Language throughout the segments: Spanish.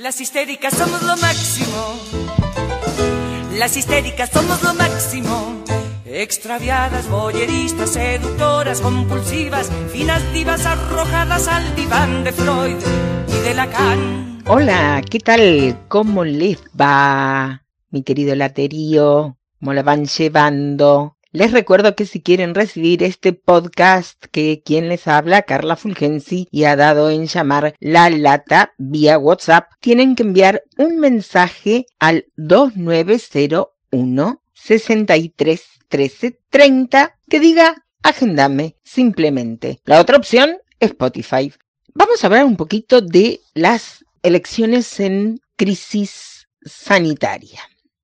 Las histéricas somos lo máximo. Las histéricas somos lo máximo. Extraviadas, boyeristas, seductoras, compulsivas, finas divas arrojadas al diván de Freud y de Lacan. Hola, ¿qué tal? ¿Cómo les va, mi querido laterío? ¿Cómo la van llevando? Les recuerdo que si quieren recibir este podcast que quien les habla, Carla Fulgensi, y ha dado en llamar La Lata vía WhatsApp, tienen que enviar un mensaje al 2901 63 13 30 que diga agendame simplemente. La otra opción, Spotify. Vamos a hablar un poquito de las elecciones en crisis sanitaria.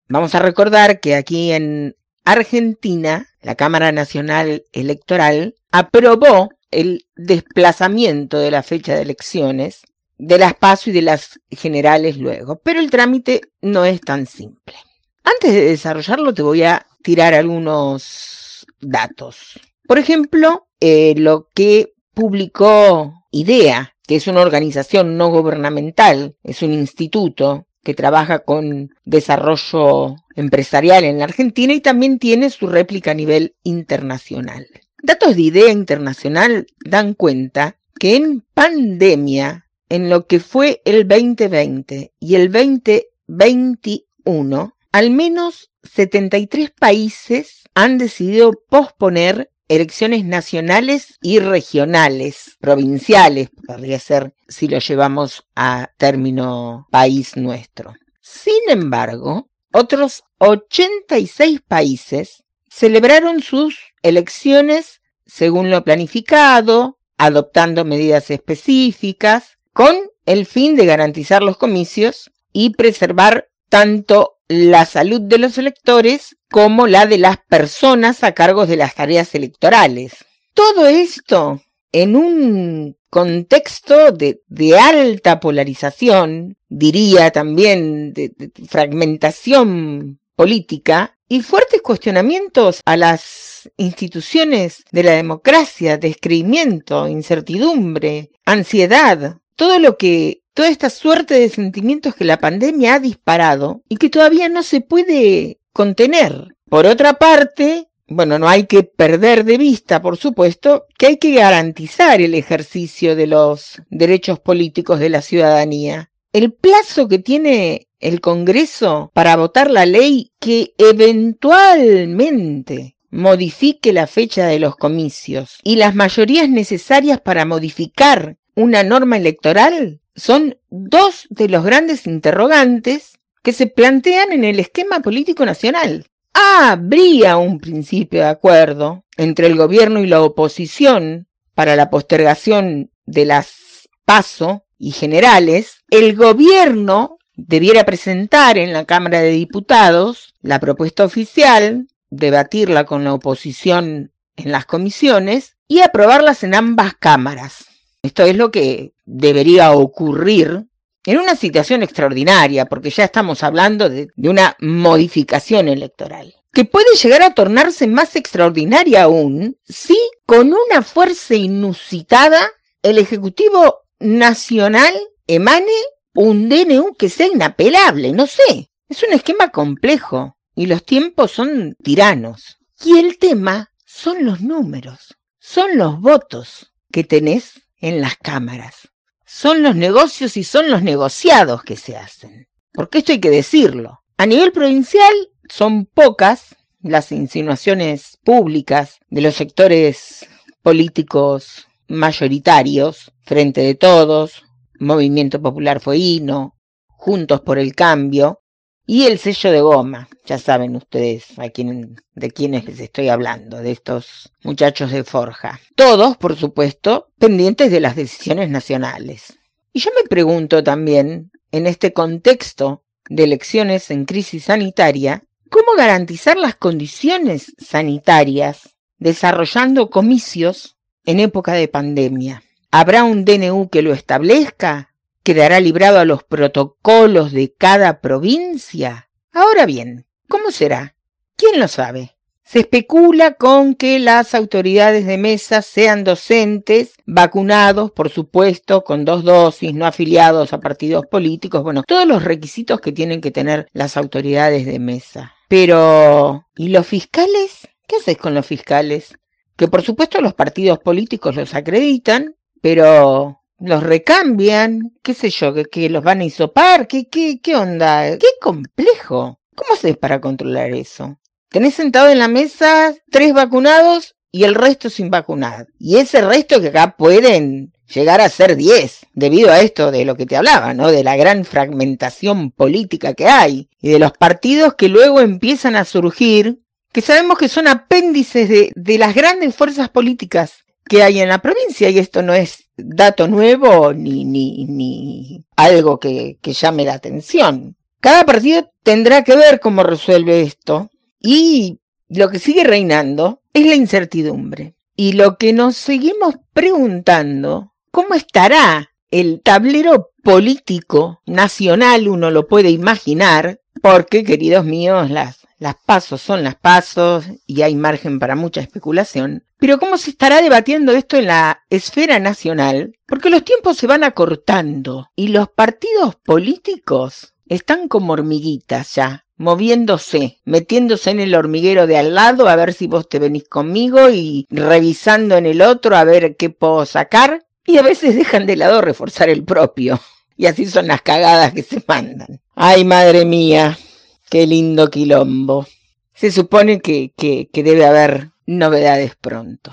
Vamos a recordar que aquí en Argentina, la Cámara Nacional Electoral, aprobó el desplazamiento de la fecha de elecciones de las PASO y de las generales luego, pero el trámite no es tan simple. Antes de desarrollarlo te voy a tirar algunos datos. Por ejemplo, eh, lo que publicó IDEA, que es una organización no gubernamental, es un instituto que trabaja con desarrollo empresarial en la Argentina y también tiene su réplica a nivel internacional. Datos de idea internacional dan cuenta que en pandemia, en lo que fue el 2020 y el 2021, al menos 73 países han decidido posponer elecciones nacionales y regionales, provinciales, podría ser si lo llevamos a término país nuestro. Sin embargo, otros 86 países celebraron sus elecciones según lo planificado, adoptando medidas específicas, con el fin de garantizar los comicios y preservar tanto la salud de los electores como la de las personas a cargo de las tareas electorales. Todo esto en un contexto de, alta polarización, diría también de, fragmentación política y fuertes cuestionamientos a las instituciones de la democracia, descreimiento, incertidumbre, ansiedad, todo lo que toda esta suerte de sentimientos que la pandemia ha disparado y que todavía no se puede contener. Por otra parte, bueno, no hay que perder de vista, por supuesto, que hay que garantizar el ejercicio de los derechos políticos de la ciudadanía. El plazo que tiene el Congreso para votar la ley que eventualmente modifique la fecha de los comicios y las mayorías necesarias para modificar una norma electoral son dos de los grandes interrogantes que se plantean en el esquema político nacional. Habría un principio de acuerdo entre el gobierno y la oposición para la postergación de las PASO y generales. El gobierno debiera presentar en la Cámara de Diputados la propuesta oficial, debatirla con la oposición en las comisiones y aprobarlas en ambas cámaras. Esto es lo que debería ocurrir en una situación extraordinaria, porque ya estamos hablando de, una modificación electoral, que puede llegar a tornarse más extraordinaria aún si con una fuerza inusitada el Ejecutivo Nacional emane un DNU que sea inapelable, no sé. Es un esquema complejo y los tiempos son tiranos. Y el tema son los números, son los votos que tenés en las cámaras. Son los negocios y son los negociados que se hacen. Porque esto hay que decirlo. A nivel provincial son pocas las insinuaciones públicas de los sectores políticos mayoritarios, Frente de Todos, Movimiento Popular Fueguino, Juntos por el Cambio, y el sello de goma, ya saben ustedes a quién, de quiénes les estoy hablando, de estos muchachos de Forja. Todos, por supuesto, pendientes de las decisiones nacionales. Y yo me pregunto también, en este contexto de elecciones en crisis sanitaria, ¿cómo garantizar las condiciones sanitarias desarrollando comicios en época de pandemia? ¿Habrá un DNU que lo establezca? Quedará librado a los protocolos de cada provincia? Ahora bien, ¿cómo será? ¿Quién lo sabe? Se especula con que las autoridades de mesa sean docentes, vacunados, por supuesto, con dos dosis, no afiliados a partidos políticos, bueno, todos los requisitos que tienen que tener las autoridades de mesa. Pero, ¿y los fiscales? ¿Qué haces con los fiscales? Que por supuesto los partidos políticos los acreditan, pero los recambian, qué sé yo, que, los van a hisopar, ¿Qué, qué, qué onda, qué complejo. ¿Cómo haces para controlar eso? Tenés sentado en la mesa tres vacunados y el resto sin vacunar. Y ese resto que acá pueden llegar a ser diez, debido a esto de lo que te hablaba, ¿no? De la gran fragmentación política que hay y de los partidos que luego empiezan a surgir, que sabemos que son apéndices de, de las grandes fuerzas políticas que hay en la provincia y esto no es dato nuevo ni, ni, ni algo que, que llame la atención. Cada partido tendrá que ver cómo resuelve esto y lo que sigue reinando es la incertidumbre. Y lo que nos seguimos preguntando, ¿cómo estará el tablero político nacional? Uno lo puede imaginar, porque, queridos míos, las, las pasos son las pasos y hay margen para mucha especulación. Pero ¿cómo se estará debatiendo esto en la esfera nacional? Porque los tiempos se van acortando y los partidos políticos están como hormiguitas ya, moviéndose, metiéndose en el hormiguero de al lado a ver si vos te venís conmigo y revisando en el otro a ver qué puedo sacar y a veces dejan de lado reforzar el propio. Y así son las cagadas que se mandan. Ay, madre mía, qué lindo quilombo. Se supone que, que, que debe haber novedades pronto.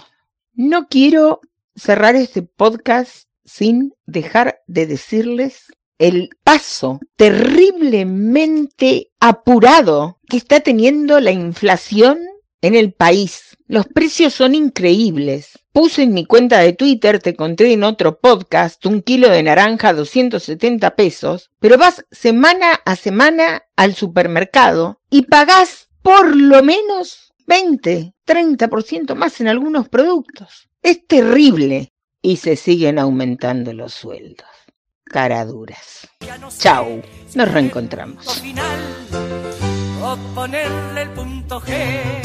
No quiero cerrar este podcast sin dejar de decirles el paso terriblemente apurado que está teniendo la inflación en el país. Los precios son increíbles. Puse en mi cuenta de Twitter, te conté en otro podcast, un kilo de naranja a 270 pesos, pero vas semana a semana al supermercado y pagás por lo menos 20, 30% más en algunos productos. Es terrible. Y se siguen aumentando los sueldos caraduras. Chau, nos reencontramos. Ponerle el punto G.